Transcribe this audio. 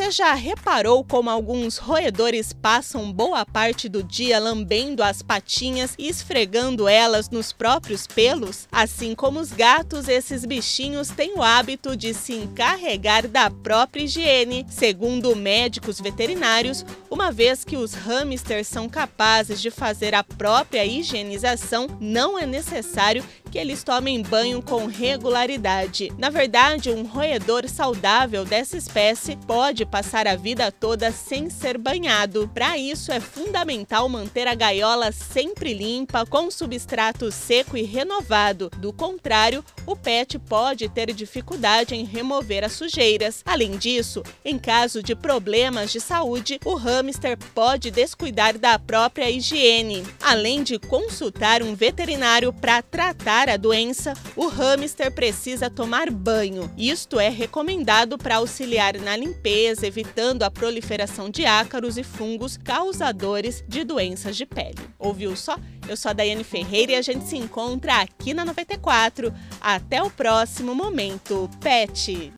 Você já reparou como alguns roedores passam boa parte do dia lambendo as patinhas e esfregando elas nos próprios pelos? Assim como os gatos, esses bichinhos têm o hábito de se encarregar da própria higiene, segundo médicos veterinários, uma vez que os hamsters são capazes de fazer a própria higienização, não é necessário que eles tomem banho com regularidade. Na verdade, um roedor saudável dessa espécie pode passar a vida toda sem ser banhado. Para isso, é fundamental manter a gaiola sempre limpa, com substrato seco e renovado. Do contrário, o pet pode ter dificuldade em remover as sujeiras. Além disso, em caso de problemas de saúde, o hamster pode descuidar da própria higiene. Além de consultar um veterinário para tratar a doença, o hamster precisa tomar banho. Isto é recomendado para auxiliar na limpeza, evitando a proliferação de ácaros e fungos causadores de doenças de pele. Ouviu só? Eu sou a Daiane Ferreira e a gente se encontra aqui na 94. Até o próximo momento, Pet!